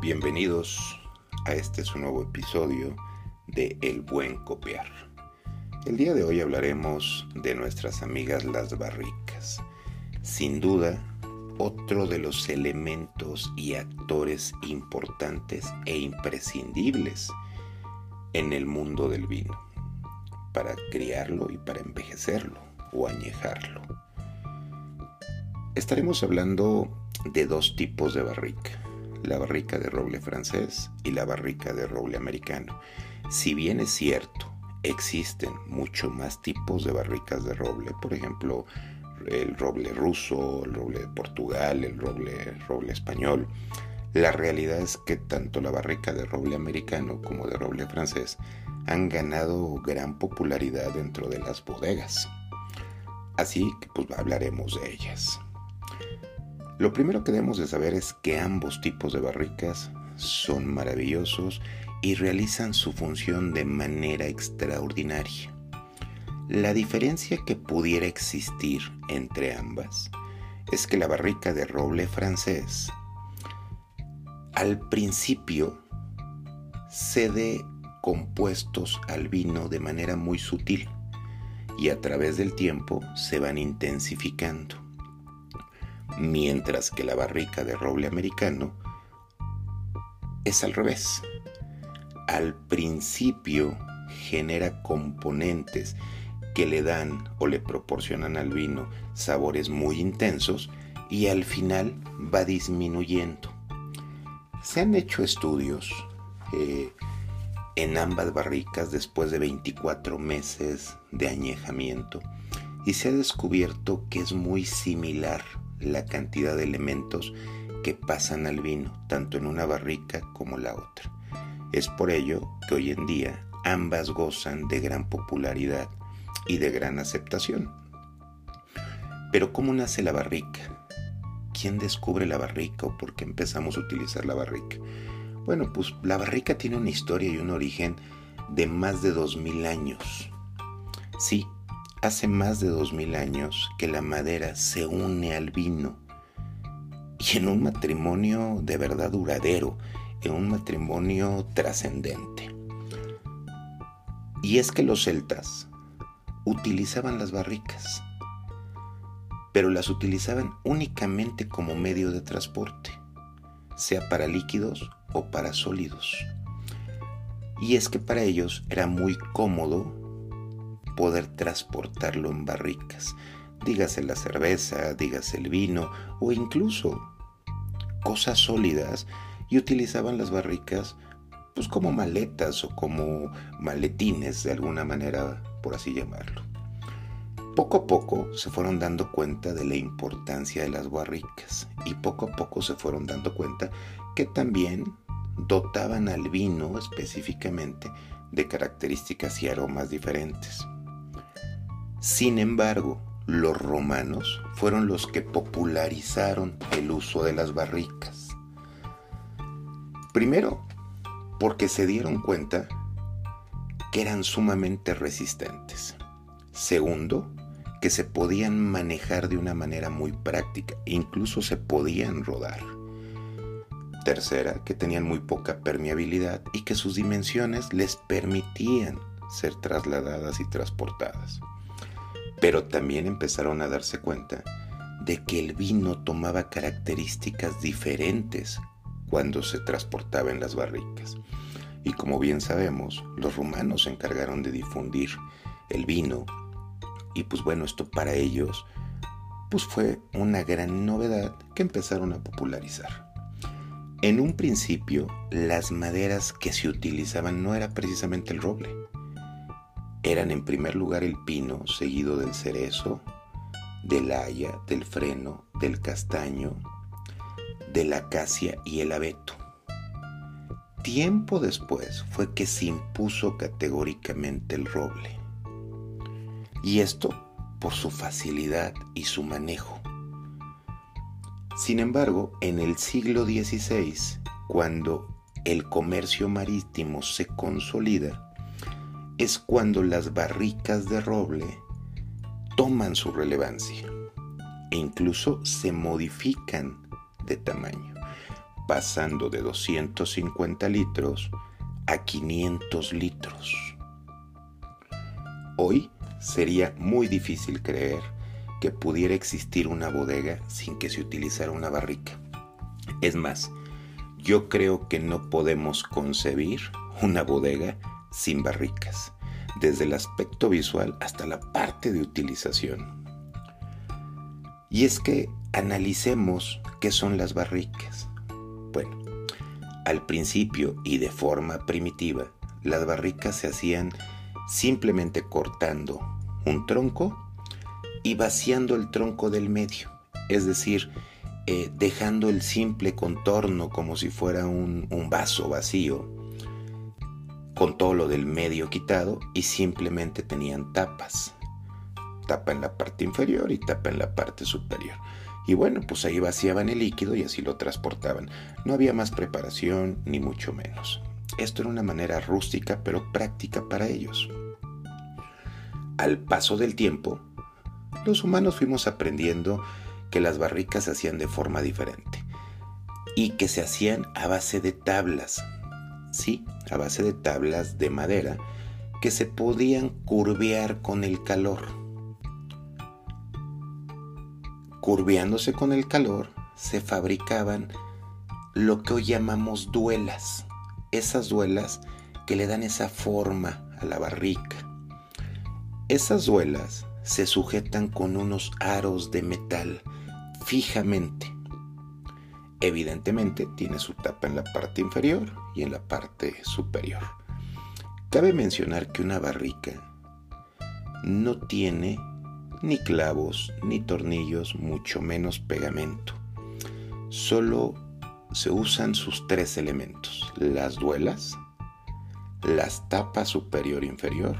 Bienvenidos a este su nuevo episodio de El Buen Copiar. El día de hoy hablaremos de nuestras amigas las barricas. Sin duda, otro de los elementos y actores importantes e imprescindibles en el mundo del vino, para criarlo y para envejecerlo o añejarlo. Estaremos hablando de dos tipos de barrica, la barrica de roble francés y la barrica de roble americano. Si bien es cierto, existen mucho más tipos de barricas de roble, por ejemplo, el roble ruso, el roble de Portugal, el roble, roble español. La realidad es que tanto la barrica de roble americano como de roble francés han ganado gran popularidad dentro de las bodegas. Así que pues hablaremos de ellas. Lo primero que debemos de saber es que ambos tipos de barricas son maravillosos y realizan su función de manera extraordinaria. La diferencia que pudiera existir entre ambas es que la barrica de roble francés al principio cede compuestos al vino de manera muy sutil y a través del tiempo se van intensificando. Mientras que la barrica de roble americano es al revés. Al principio genera componentes que le dan o le proporcionan al vino sabores muy intensos y al final va disminuyendo. Se han hecho estudios eh, en ambas barricas después de 24 meses de añejamiento y se ha descubierto que es muy similar la cantidad de elementos que pasan al vino, tanto en una barrica como la otra. Es por ello que hoy en día ambas gozan de gran popularidad y de gran aceptación. Pero ¿cómo nace la barrica? ¿Quién descubre la barrica o por qué empezamos a utilizar la barrica? Bueno, pues la barrica tiene una historia y un origen de más de 2000 años. Sí, hace más de 2000 años que la madera se une al vino y en un matrimonio de verdad duradero, en un matrimonio trascendente. Y es que los celtas utilizaban las barricas, pero las utilizaban únicamente como medio de transporte, sea para líquidos o para sólidos. Y es que para ellos era muy cómodo poder transportarlo en barricas, dígase la cerveza, dígase el vino o incluso cosas sólidas y utilizaban las barricas pues como maletas o como maletines de alguna manera por así llamarlo. Poco a poco se fueron dando cuenta de la importancia de las barricas y poco a poco se fueron dando cuenta que también dotaban al vino específicamente de características y aromas diferentes. Sin embargo, los romanos fueron los que popularizaron el uso de las barricas. Primero, porque se dieron cuenta que eran sumamente resistentes. Segundo, que se podían manejar de una manera muy práctica, incluso se podían rodar. Tercera, que tenían muy poca permeabilidad y que sus dimensiones les permitían ser trasladadas y transportadas. Pero también empezaron a darse cuenta de que el vino tomaba características diferentes cuando se transportaba en las barricas. Y como bien sabemos, los romanos se encargaron de difundir el vino. Y pues bueno, esto para ellos pues fue una gran novedad que empezaron a popularizar. En un principio, las maderas que se utilizaban no era precisamente el roble. Eran en primer lugar el pino, seguido del cerezo, del haya, del freno, del castaño, de la acacia y el abeto. Tiempo después fue que se impuso categóricamente el roble. Y esto por su facilidad y su manejo. Sin embargo, en el siglo XVI, cuando el comercio marítimo se consolida, es cuando las barricas de roble toman su relevancia e incluso se modifican de tamaño pasando de 250 litros a 500 litros. Hoy sería muy difícil creer que pudiera existir una bodega sin que se utilizara una barrica. Es más, yo creo que no podemos concebir una bodega sin barricas, desde el aspecto visual hasta la parte de utilización. Y es que analicemos qué son las barricas. Bueno, al principio y de forma primitiva, las barricas se hacían simplemente cortando un tronco y vaciando el tronco del medio, es decir, eh, dejando el simple contorno como si fuera un, un vaso vacío, con todo lo del medio quitado y simplemente tenían tapas, tapa en la parte inferior y tapa en la parte superior. Y bueno, pues ahí vaciaban el líquido y así lo transportaban. No había más preparación ni mucho menos. Esto era una manera rústica pero práctica para ellos. Al paso del tiempo, los humanos fuimos aprendiendo que las barricas se hacían de forma diferente y que se hacían a base de tablas, sí, a base de tablas de madera que se podían curvear con el calor. Curveándose con el calor, se fabricaban lo que hoy llamamos duelas. Esas duelas que le dan esa forma a la barrica. Esas duelas se sujetan con unos aros de metal fijamente. Evidentemente tiene su tapa en la parte inferior y en la parte superior. Cabe mencionar que una barrica no tiene ni clavos, ni tornillos, mucho menos pegamento. Solo se usan sus tres elementos, las duelas, las tapas superior e inferior,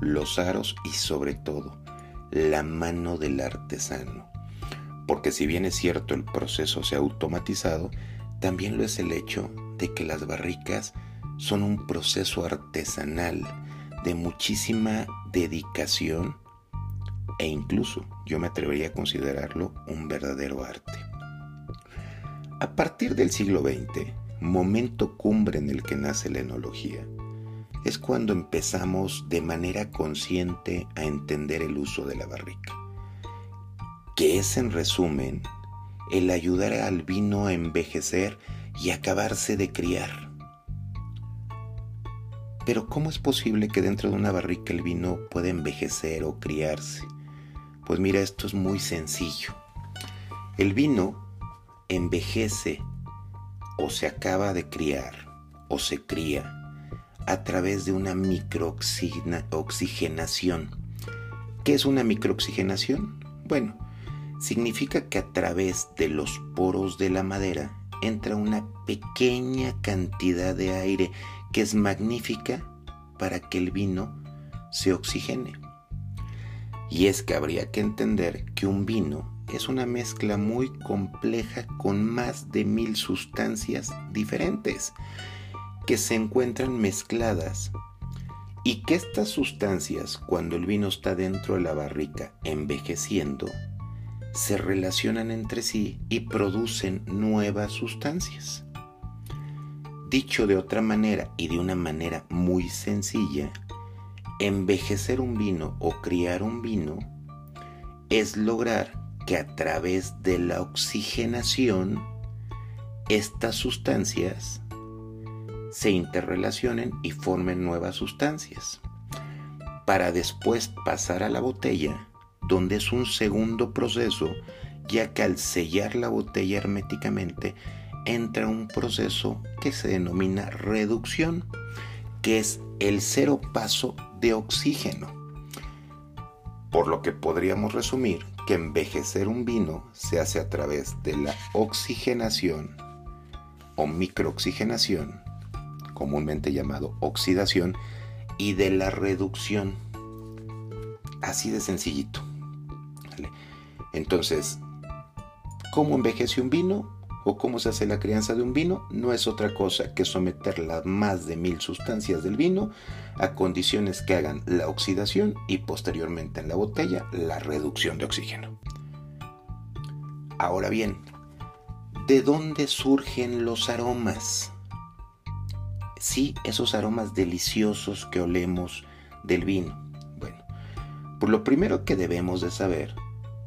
los aros y sobre todo la mano del artesano. Porque si bien es cierto el proceso se ha automatizado, también lo es el hecho de que las barricas son un proceso artesanal de muchísima dedicación e incluso yo me atrevería a considerarlo un verdadero arte. A partir del siglo XX, momento cumbre en el que nace la enología, es cuando empezamos de manera consciente a entender el uso de la barrica, que es en resumen el ayudar al vino a envejecer y acabarse de criar. Pero ¿cómo es posible que dentro de una barrica el vino pueda envejecer o criarse? Pues mira, esto es muy sencillo. El vino envejece o se acaba de criar o se cría a través de una microoxigenación. ¿Qué es una microoxigenación? Bueno, significa que a través de los poros de la madera entra una pequeña cantidad de aire que es magnífica para que el vino se oxigene. Y es que habría que entender que un vino es una mezcla muy compleja con más de mil sustancias diferentes que se encuentran mezcladas y que estas sustancias cuando el vino está dentro de la barrica envejeciendo se relacionan entre sí y producen nuevas sustancias. Dicho de otra manera y de una manera muy sencilla, envejecer un vino o criar un vino es lograr que a través de la oxigenación estas sustancias se interrelacionen y formen nuevas sustancias, para después pasar a la botella, donde es un segundo proceso, ya que al sellar la botella herméticamente entra un proceso que se denomina reducción, que es el cero paso de oxígeno. Por lo que podríamos resumir que envejecer un vino se hace a través de la oxigenación o microoxigenación, comúnmente llamado oxidación, y de la reducción. Así de sencillito. Entonces, ¿cómo envejece un vino? o cómo se hace la crianza de un vino no es otra cosa que someter las más de mil sustancias del vino a condiciones que hagan la oxidación y posteriormente en la botella la reducción de oxígeno. Ahora bien, ¿De dónde surgen los aromas? Sí, esos aromas deliciosos que olemos del vino. Bueno, por lo primero que debemos de saber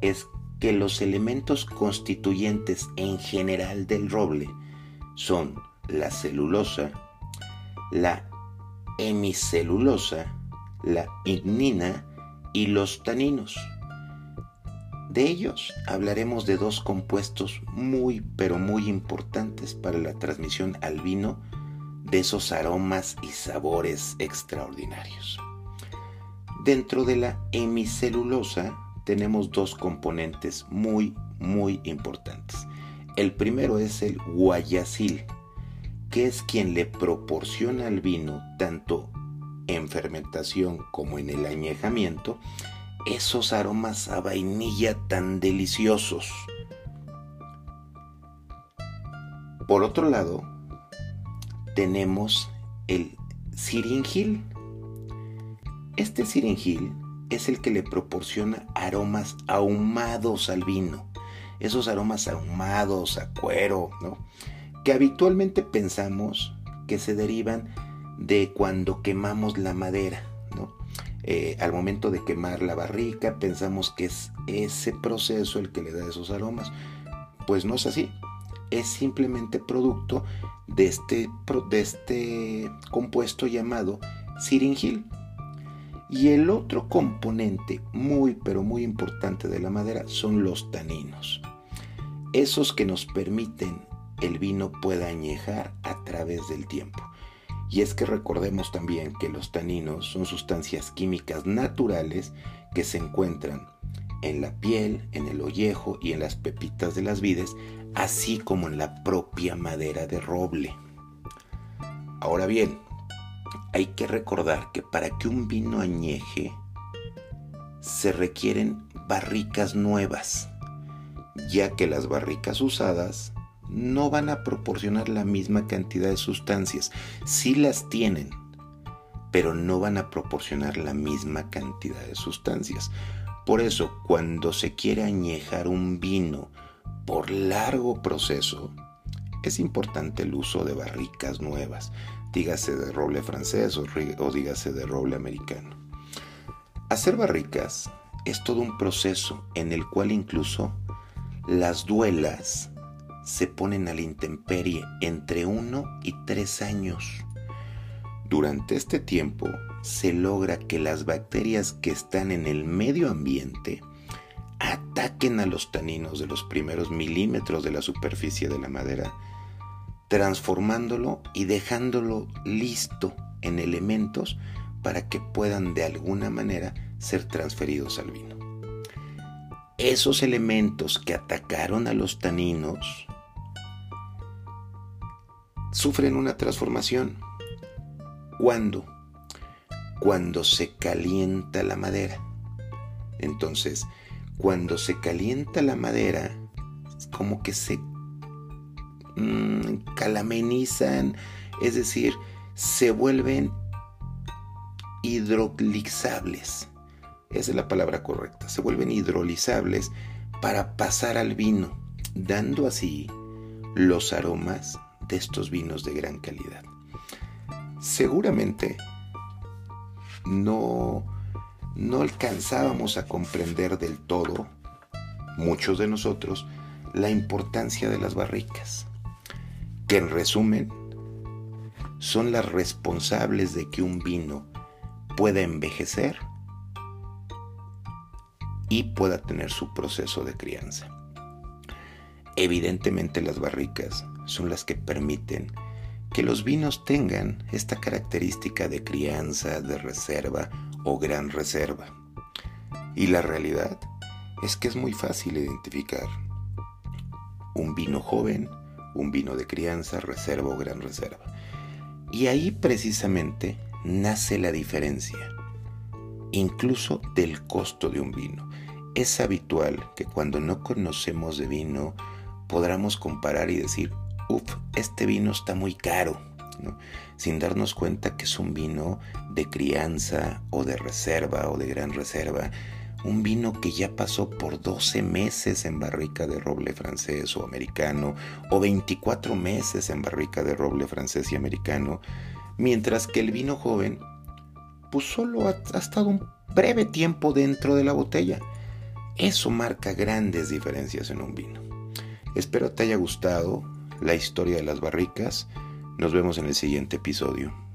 es que los elementos constituyentes en general del roble son la celulosa, la hemicelulosa, la ignina y los taninos. De ellos hablaremos de dos compuestos muy pero muy importantes para la transmisión al vino de esos aromas y sabores extraordinarios. Dentro de la hemicelulosa tenemos dos componentes muy muy importantes. El primero es el guayacil, que es quien le proporciona al vino tanto en fermentación como en el añejamiento esos aromas a vainilla tan deliciosos. Por otro lado, tenemos el siringil. Este siringil es el que le proporciona aromas ahumados al vino. Esos aromas ahumados a cuero, ¿no? Que habitualmente pensamos que se derivan de cuando quemamos la madera, ¿no? Eh, al momento de quemar la barrica pensamos que es ese proceso el que le da esos aromas. Pues no es así. Es simplemente producto de este, de este compuesto llamado siringil. Y el otro componente muy pero muy importante de la madera son los taninos. Esos que nos permiten el vino pueda añejar a través del tiempo. Y es que recordemos también que los taninos son sustancias químicas naturales que se encuentran en la piel, en el ollejo y en las pepitas de las vides, así como en la propia madera de roble. Ahora bien, hay que recordar que para que un vino añeje se requieren barricas nuevas, ya que las barricas usadas no van a proporcionar la misma cantidad de sustancias. Sí las tienen, pero no van a proporcionar la misma cantidad de sustancias. Por eso, cuando se quiere añejar un vino por largo proceso, es importante el uso de barricas nuevas, dígase de roble francés o, dígase de roble americano. Hacer barricas es todo un proceso en el cual incluso las duelas se ponen a la intemperie entre uno y tres años. Durante este tiempo se logra que las bacterias que están en el medio ambiente ataquen a los taninos de los primeros milímetros de la superficie de la madera, transformándolo y dejándolo listo en elementos para que puedan de alguna manera ser transferidos al vino. Esos elementos que atacaron a los taninos sufren una transformación. ¿Cuándo? Cuando se calienta la madera. Entonces, cuando se calienta la madera, como que se mm, calamenizan, es decir, se vuelven hidrolizables. Esa es la palabra correcta. Se vuelven hidrolizables para pasar al vino, dando así los aromas de estos vinos de gran calidad. Seguramente no, no alcanzábamos a comprender del todo, muchos de nosotros, la importancia de las barricas, que en resumen son las responsables de que un vino pueda envejecer y pueda tener su proceso de crianza. Evidentemente las barricas son las que permiten que los vinos tengan esta característica de crianza, de reserva o gran reserva. Y la realidad es que es muy fácil identificar un vino joven, un vino de crianza, reserva o gran reserva. Y ahí precisamente nace la diferencia, incluso del costo de un vino. Es habitual que cuando no conocemos de vino podamos comparar y decir, uff, este vino está muy caro, sin darnos cuenta que es un vino de crianza o de reserva o de gran reserva un vino que ya pasó por 12 meses en barrica de roble francés o americano, o 24 meses en barrica de roble francés y americano, mientras que el vino joven, pues solo ha, ha estado un breve tiempo dentro de la botella. Eso marca grandes diferencias en un vino. Espero te haya gustado la historia de las barricas. Nos vemos en el siguiente episodio.